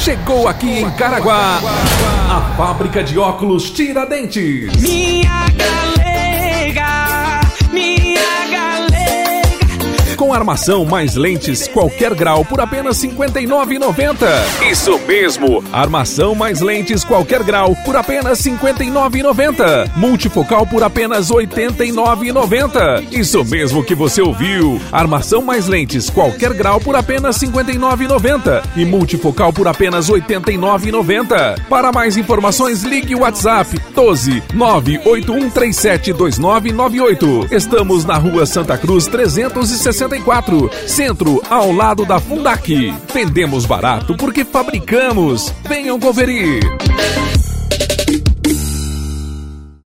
Chegou aqui em Caraguá a fábrica de óculos Tiradentes. Minha Armação mais lentes, qualquer grau por apenas R$ 59,90. Isso mesmo, armação mais lentes, qualquer grau por apenas R$ 59,90. Multifocal por apenas R$ 89,90. Isso mesmo que você ouviu. Armação mais lentes, qualquer grau por apenas R$ 59,90. E multifocal por apenas R$ 89,90. Para mais informações, ligue o WhatsApp 12 981372998. Estamos na rua Santa Cruz 364, centro, ao lado da Fundac. Vendemos barato porque fabricamos. Venham conferir.